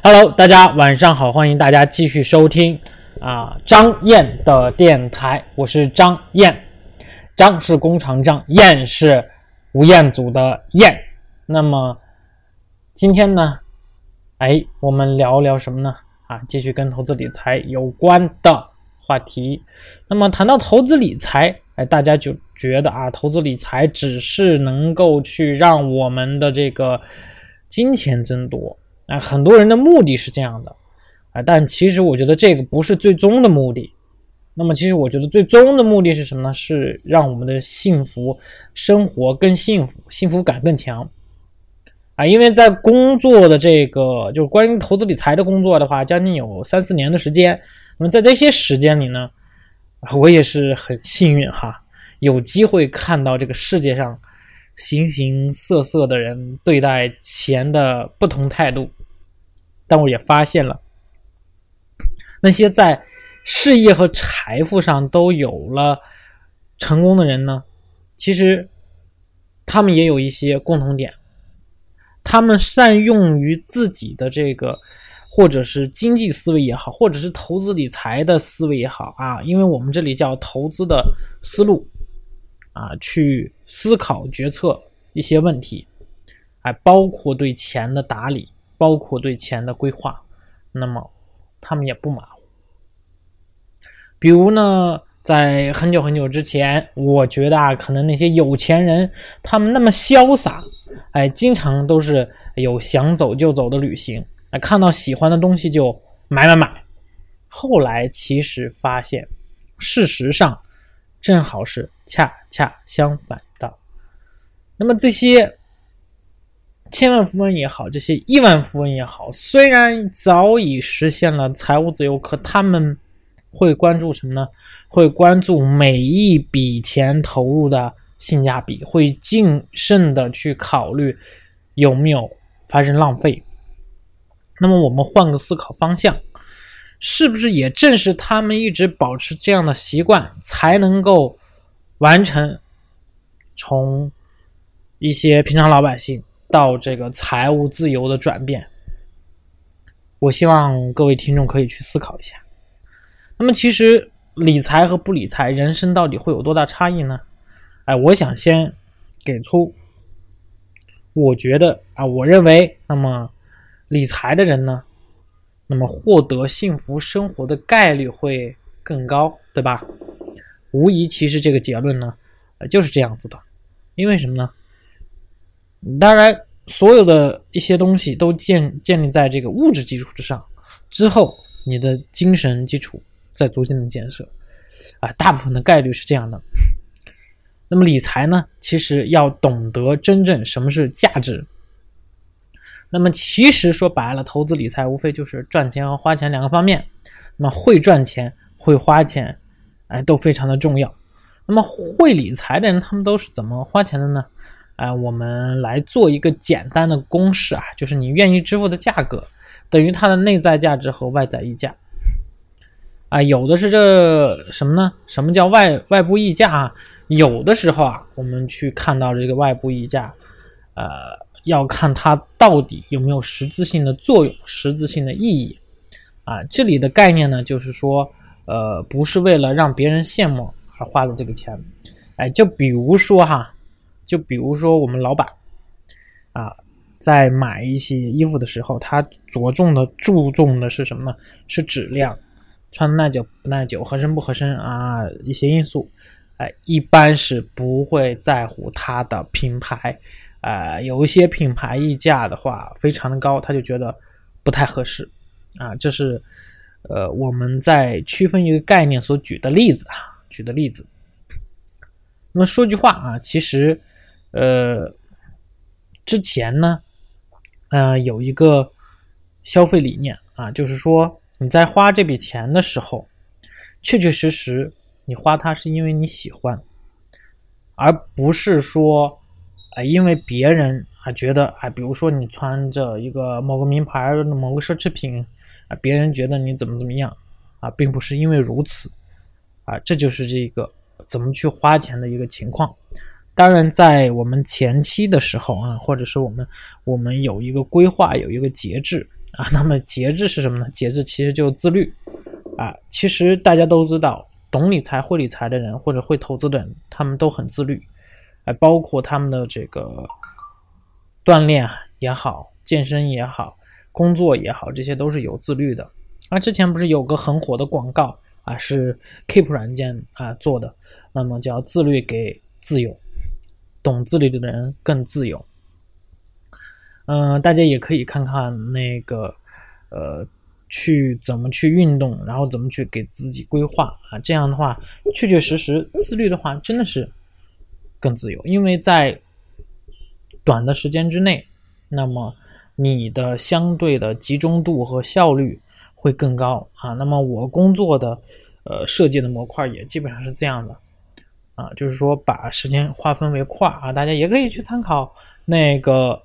Hello，大家晚上好，欢迎大家继续收听啊张燕的电台，我是张燕，张是工长张，燕是吴彦祖的燕。那么今天呢，哎，我们聊聊什么呢？啊，继续跟投资理财有关的话题。那么谈到投资理财，哎，大家就觉得啊，投资理财只是能够去让我们的这个金钱增多。啊，很多人的目的是这样的，啊，但其实我觉得这个不是最终的目的。那么，其实我觉得最终的目的是什么呢？是让我们的幸福生活更幸福，幸福感更强。啊，因为在工作的这个就是关于投资理财的工作的话，将近有三四年的时间。那么在这些时间里呢，我也是很幸运哈，有机会看到这个世界上形形色色的人对待钱的不同态度。但我也发现了，那些在事业和财富上都有了成功的人呢，其实他们也有一些共同点，他们善用于自己的这个，或者是经济思维也好，或者是投资理财的思维也好啊，因为我们这里叫投资的思路啊，去思考决策一些问题，还包括对钱的打理。包括对钱的规划，那么他们也不马虎。比如呢，在很久很久之前，我觉得啊，可能那些有钱人他们那么潇洒，哎，经常都是有想走就走的旅行，哎，看到喜欢的东西就买买买。后来其实发现，事实上正好是恰恰相反的。那么这些。千万富翁也好，这些亿万富翁也好，虽然早已实现了财务自由，可他们会关注什么呢？会关注每一笔钱投入的性价比，会谨慎的去考虑有没有发生浪费。那么我们换个思考方向，是不是也正是他们一直保持这样的习惯，才能够完成从一些平常老百姓？到这个财务自由的转变，我希望各位听众可以去思考一下。那么，其实理财和不理财，人生到底会有多大差异呢？哎，我想先给出，我觉得啊，我认为，那么理财的人呢，那么获得幸福生活的概率会更高，对吧？无疑，其实这个结论呢，呃就是这样子的。因为什么呢？当然，所有的一些东西都建建立在这个物质基础之上，之后你的精神基础在逐渐的建设，啊，大部分的概率是这样的。那么理财呢，其实要懂得真正什么是价值。那么其实说白了，投资理财无非就是赚钱和花钱两个方面。那么会赚钱、会花钱，哎，都非常的重要。那么会理财的人，他们都是怎么花钱的呢？啊，我们来做一个简单的公式啊，就是你愿意支付的价格等于它的内在价值和外在溢价。啊，有的是这什么呢？什么叫外外部溢价啊？有的时候啊，我们去看到这个外部溢价，呃，要看它到底有没有实质性的作用、实质性的意义。啊，这里的概念呢，就是说，呃，不是为了让别人羡慕而花的这个钱。哎，就比如说哈。就比如说我们老板，啊，在买一些衣服的时候，他着重的注重的是什么呢？是质量，穿耐久不耐久，合身不合身啊，一些因素，哎，一般是不会在乎它的品牌，啊，有一些品牌溢价的话非常的高，他就觉得不太合适，啊，这是呃我们在区分一个概念所举的例子啊，举的例子。那么说句话啊，其实。呃，之前呢，呃，有一个消费理念啊，就是说你在花这笔钱的时候，确确实实你花它是因为你喜欢，而不是说啊，因为别人啊觉得啊，比如说你穿着一个某个名牌某个奢侈品啊，别人觉得你怎么怎么样啊，并不是因为如此啊，这就是这个怎么去花钱的一个情况。当然，在我们前期的时候啊，或者是我们我们有一个规划，有一个节制啊。那么节制是什么呢？节制其实就是自律啊。其实大家都知道，懂理财、会理财的人或者会投资的人，他们都很自律，哎，包括他们的这个锻炼也好、健身也好、工作也好，这些都是有自律的。啊，之前不是有个很火的广告啊，是 Keep 软件啊做的，那么叫自律给自由，懂自律的人更自由。嗯，大家也可以看看那个，呃，去怎么去运动，然后怎么去给自己规划啊，这样的话，确确实实自律的话，真的是更自由，因为在短的时间之内，那么你的相对的集中度和效率。会更高啊，那么我工作的呃设计的模块也基本上是这样的啊，就是说把时间划分为块啊，大家也可以去参考那个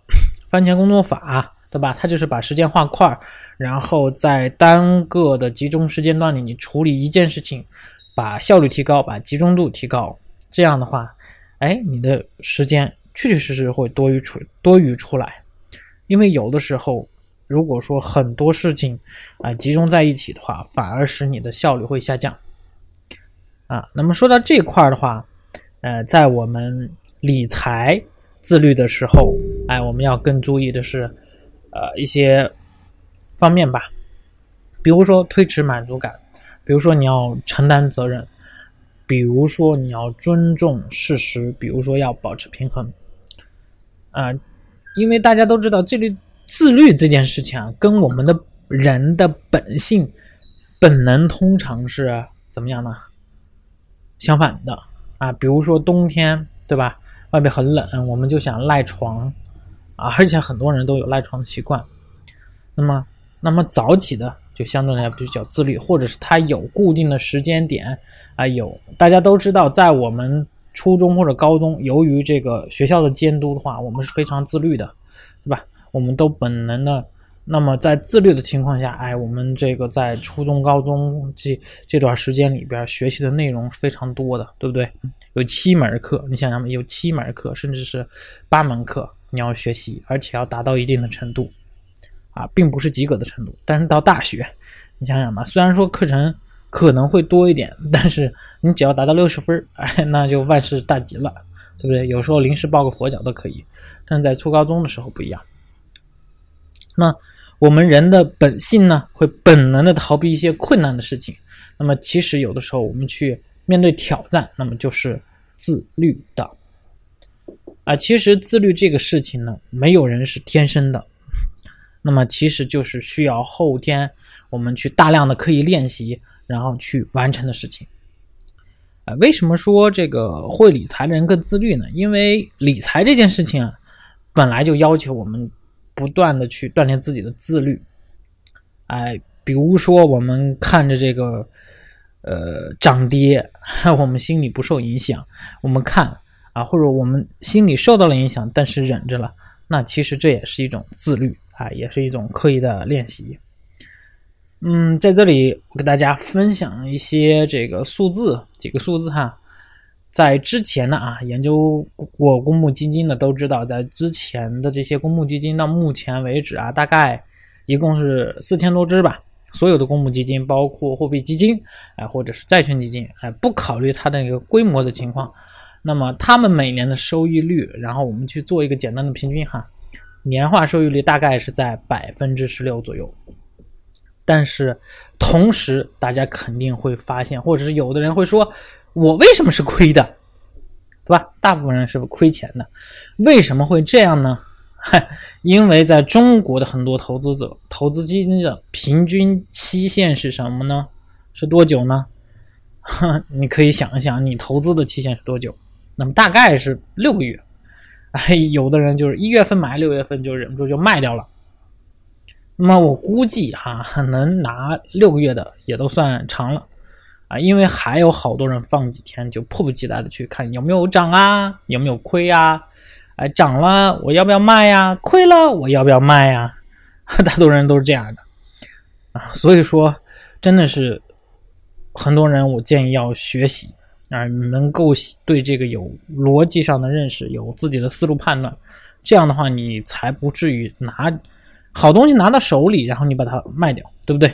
番茄工作法，对吧？它就是把时间划块，然后在单个的集中时间段里，你处理一件事情，把效率提高，把集中度提高，这样的话，哎，你的时间确确实实会多余出多余出来，因为有的时候。如果说很多事情啊集中在一起的话，反而使你的效率会下降啊。那么说到这块儿的话，呃，在我们理财自律的时候，哎，我们要更注意的是呃一些方面吧，比如说推迟满足感，比如说你要承担责任，比如说你要尊重事实，比如说要保持平衡啊，因为大家都知道这里。自律这件事情啊，跟我们的人的本性、本能通常是怎么样呢？相反的啊，比如说冬天，对吧？外面很冷，我们就想赖床啊，而且很多人都有赖床的习惯。那么，那么早起的就相对来比较自律，或者是他有固定的时间点啊。有大家都知道，在我们初中或者高中，由于这个学校的监督的话，我们是非常自律的，对吧？我们都本能的，那么在自律的情况下，哎，我们这个在初中、高中这这段时间里边学习的内容是非常多的，对不对？有七门课，你想想，有七门课，甚至是八门课你要学习，而且要达到一定的程度，啊，并不是及格的程度。但是到大学，你想想吧，虽然说课程可能会多一点，但是你只要达到六十分，哎，那就万事大吉了，对不对？有时候临时抱个佛脚都可以，但是在初高中的时候不一样。那我们人的本性呢，会本能的逃避一些困难的事情。那么其实有的时候我们去面对挑战，那么就是自律的。啊，其实自律这个事情呢，没有人是天生的。那么其实就是需要后天我们去大量的刻意练习，然后去完成的事情。啊，为什么说这个会理财的人更自律呢？因为理财这件事情啊，本来就要求我们。不断的去锻炼自己的自律，哎，比如说我们看着这个，呃，涨跌，我们心里不受影响，我们看啊，或者我们心里受到了影响，但是忍着了，那其实这也是一种自律啊，也是一种刻意的练习。嗯，在这里我给大家分享一些这个数字，几个数字哈。在之前呢啊，研究过公募基金的都知道，在之前的这些公募基金到目前为止啊，大概一共是四千多只吧。所有的公募基金，包括货币基金，哎，或者是债券基金，哎，不考虑它的一个规模的情况，那么他们每年的收益率，然后我们去做一个简单的平均哈，年化收益率大概是在百分之十六左右。但是同时，大家肯定会发现，或者是有的人会说。我为什么是亏的，对吧？大部分人是亏钱的，为什么会这样呢？因为在中国的很多投资者，投资基金的平均期限是什么呢？是多久呢？你可以想一想，你投资的期限是多久？那么大概是六个月。哎，有的人就是一月份买，六月份就忍不住就卖掉了。那么我估计哈，能拿六个月的也都算长了。啊，因为还有好多人放几天就迫不及待的去看有没有涨啊，有没有亏呀？哎，涨了我要不要卖呀？亏了我要不要卖呀？大多人都是这样的啊，所以说真的是很多人，我建议要学习啊，能够对这个有逻辑上的认识，有自己的思路判断，这样的话你才不至于拿好东西拿到手里，然后你把它卖掉，对不对？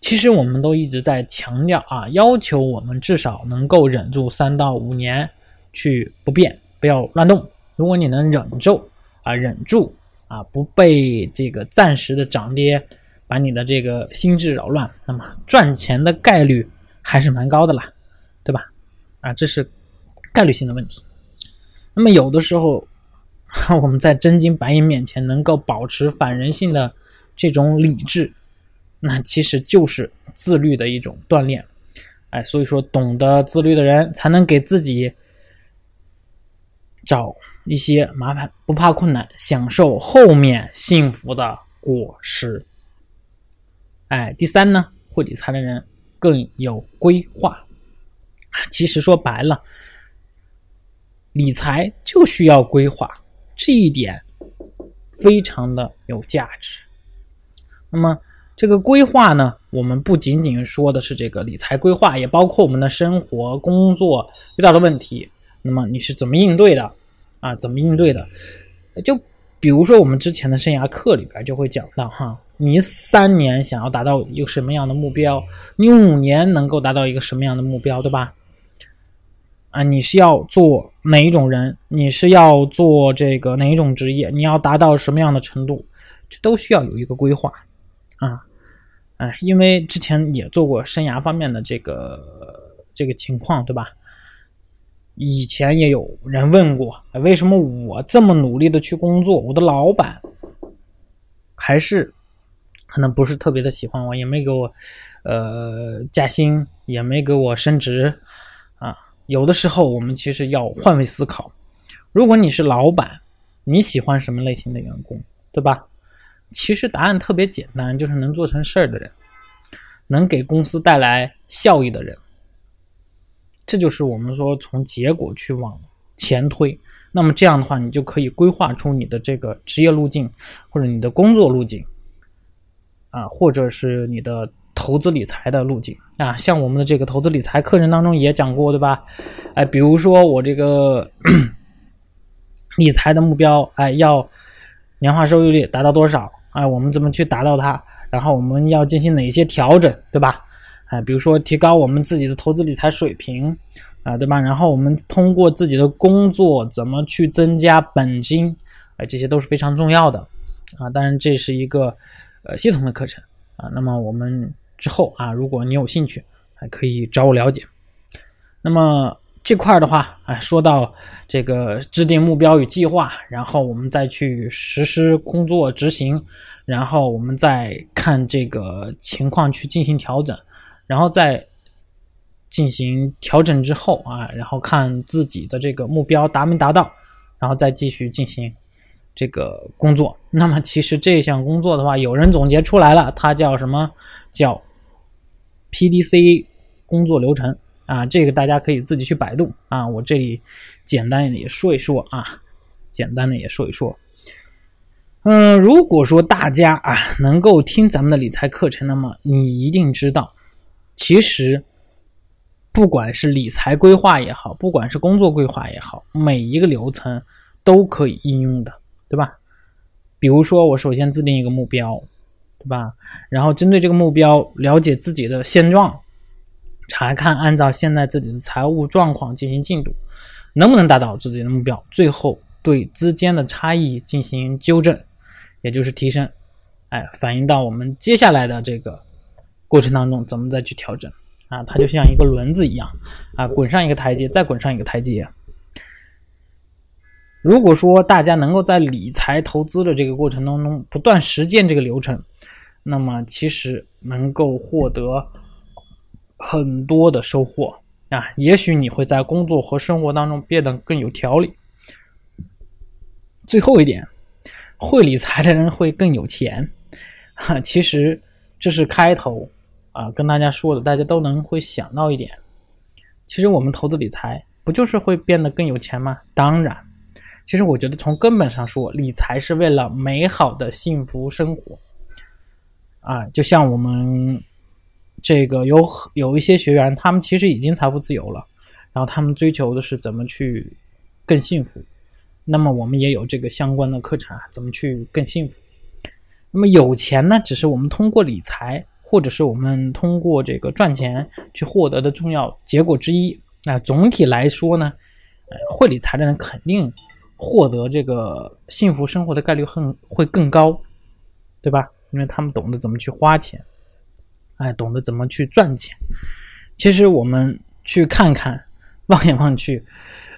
其实我们都一直在强调啊，要求我们至少能够忍住三到五年去不变，不要乱动。如果你能忍住啊，忍住啊，不被这个暂时的涨跌把你的这个心智扰乱，那么赚钱的概率还是蛮高的啦，对吧？啊，这是概率性的问题。那么有的时候。我们在真金白银面前能够保持反人性的这种理智，那其实就是自律的一种锻炼。哎，所以说懂得自律的人才能给自己找一些麻烦，不怕困难，享受后面幸福的果实。哎，第三呢，会理财的人更有规划。其实说白了，理财就需要规划。这一点非常的有价值。那么，这个规划呢，我们不仅仅说的是这个理财规划，也包括我们的生活、工作遇到的问题。那么你是怎么应对的？啊，怎么应对的？就比如说我们之前的生涯课里边就会讲到哈，你三年想要达到一个什么样的目标？你五年能够达到一个什么样的目标？对吧？啊，你是要做哪一种人？你是要做这个哪一种职业？你要达到什么样的程度？这都需要有一个规划啊！哎，因为之前也做过生涯方面的这个这个情况，对吧？以前也有人问过，为什么我这么努力的去工作，我的老板还是可能不是特别的喜欢我，也没给我呃加薪，也没给我升职啊？有的时候，我们其实要换位思考。如果你是老板，你喜欢什么类型的员工，对吧？其实答案特别简单，就是能做成事儿的人，能给公司带来效益的人。这就是我们说从结果去往前推。那么这样的话，你就可以规划出你的这个职业路径，或者你的工作路径，啊，或者是你的。投资理财的路径啊，像我们的这个投资理财课程当中也讲过，对吧？哎，比如说我这个 理财的目标，哎，要年化收益率达到多少？哎，我们怎么去达到它？然后我们要进行哪些调整，对吧？哎，比如说提高我们自己的投资理财水平啊，对吧？然后我们通过自己的工作怎么去增加本金？哎，这些都是非常重要的啊。当然，这是一个呃系统的课程啊。那么我们。之后啊，如果你有兴趣，还可以找我了解。那么这块的话，哎，说到这个制定目标与计划，然后我们再去实施工作执行，然后我们再看这个情况去进行调整，然后再进行调整之后啊，然后看自己的这个目标达没达到，然后再继续进行这个工作。那么其实这项工作的话，有人总结出来了，它叫什么？叫 PDC 工作流程啊，这个大家可以自己去百度啊。我这里简单的也说一说啊，简单的也说一说。嗯，如果说大家啊能够听咱们的理财课程，那么你一定知道，其实不管是理财规划也好，不管是工作规划也好，每一个流程都可以应用的，对吧？比如说，我首先制定一个目标。对吧？然后针对这个目标，了解自己的现状，查看按照现在自己的财务状况进行进度，能不能达到自己的目标？最后对之间的差异进行纠正，也就是提升。哎，反映到我们接下来的这个过程当中，怎么再去调整？啊，它就像一个轮子一样，啊，滚上一个台阶，再滚上一个台阶。如果说大家能够在理财投资的这个过程当中不断实践这个流程，那么其实能够获得很多的收获啊！也许你会在工作和生活当中变得更有条理。最后一点，会理财的人会更有钱。哈，其实这是开头啊，跟大家说的，大家都能会想到一点。其实我们投资理财不就是会变得更有钱吗？当然。其实我觉得，从根本上说，理财是为了美好的幸福生活，啊，就像我们这个有有一些学员，他们其实已经财富自由了，然后他们追求的是怎么去更幸福。那么我们也有这个相关的课程啊，怎么去更幸福？那么有钱呢，只是我们通过理财，或者是我们通过这个赚钱去获得的重要结果之一。那总体来说呢，呃，会理财的人肯定获得这个幸福生活的概率很会更高，对吧？因为他们懂得怎么去花钱，哎，懂得怎么去赚钱。其实我们去看看，望眼望去，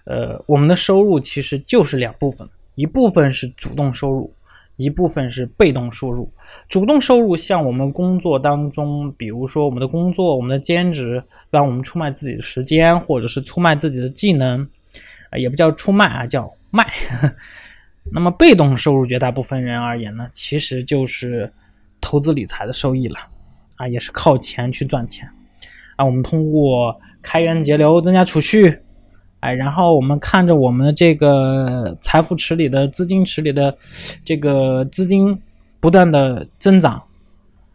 呃，我们的收入其实就是两部分，一部分是主动收入。一部分是被动收入，主动收入像我们工作当中，比如说我们的工作、我们的兼职，让我们出卖自己的时间，或者是出卖自己的技能，也不叫出卖啊，叫卖。那么被动收入，绝大部分人而言呢，其实就是投资理财的收益了，啊，也是靠钱去赚钱，啊，我们通过开源节流增加储蓄。哎，然后我们看着我们的这个财富池里的资金池里的这个资金不断的增长，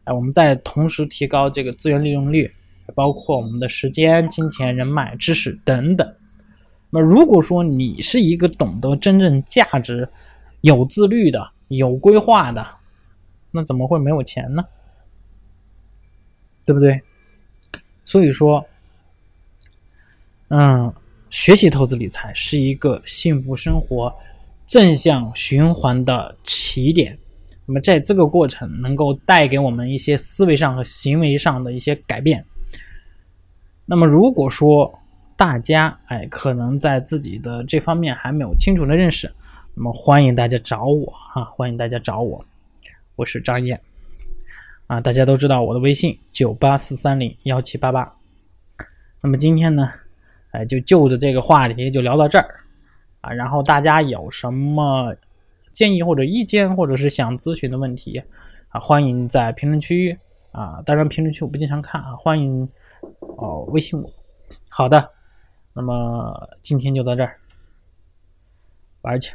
哎，我们在同时提高这个资源利用率，包括我们的时间、金钱、人脉、知识等等。那如果说你是一个懂得真正价值、有自律的、有规划的，那怎么会没有钱呢？对不对？所以说，嗯。学习投资理财是一个幸福生活正向循环的起点。那么，在这个过程能够带给我们一些思维上和行为上的一些改变。那么，如果说大家哎可能在自己的这方面还没有清楚的认识，那么欢迎大家找我哈，欢迎大家找我，我是张燕啊，大家都知道我的微信九八四三零幺七八八。那么今天呢？哎，就就着这个话题就聊到这儿，啊，然后大家有什么建议或者意见，或者是想咨询的问题，啊，欢迎在评论区啊，当然评论区我不经常看啊，欢迎哦微信我。好的，那么今天就到这儿，玩去。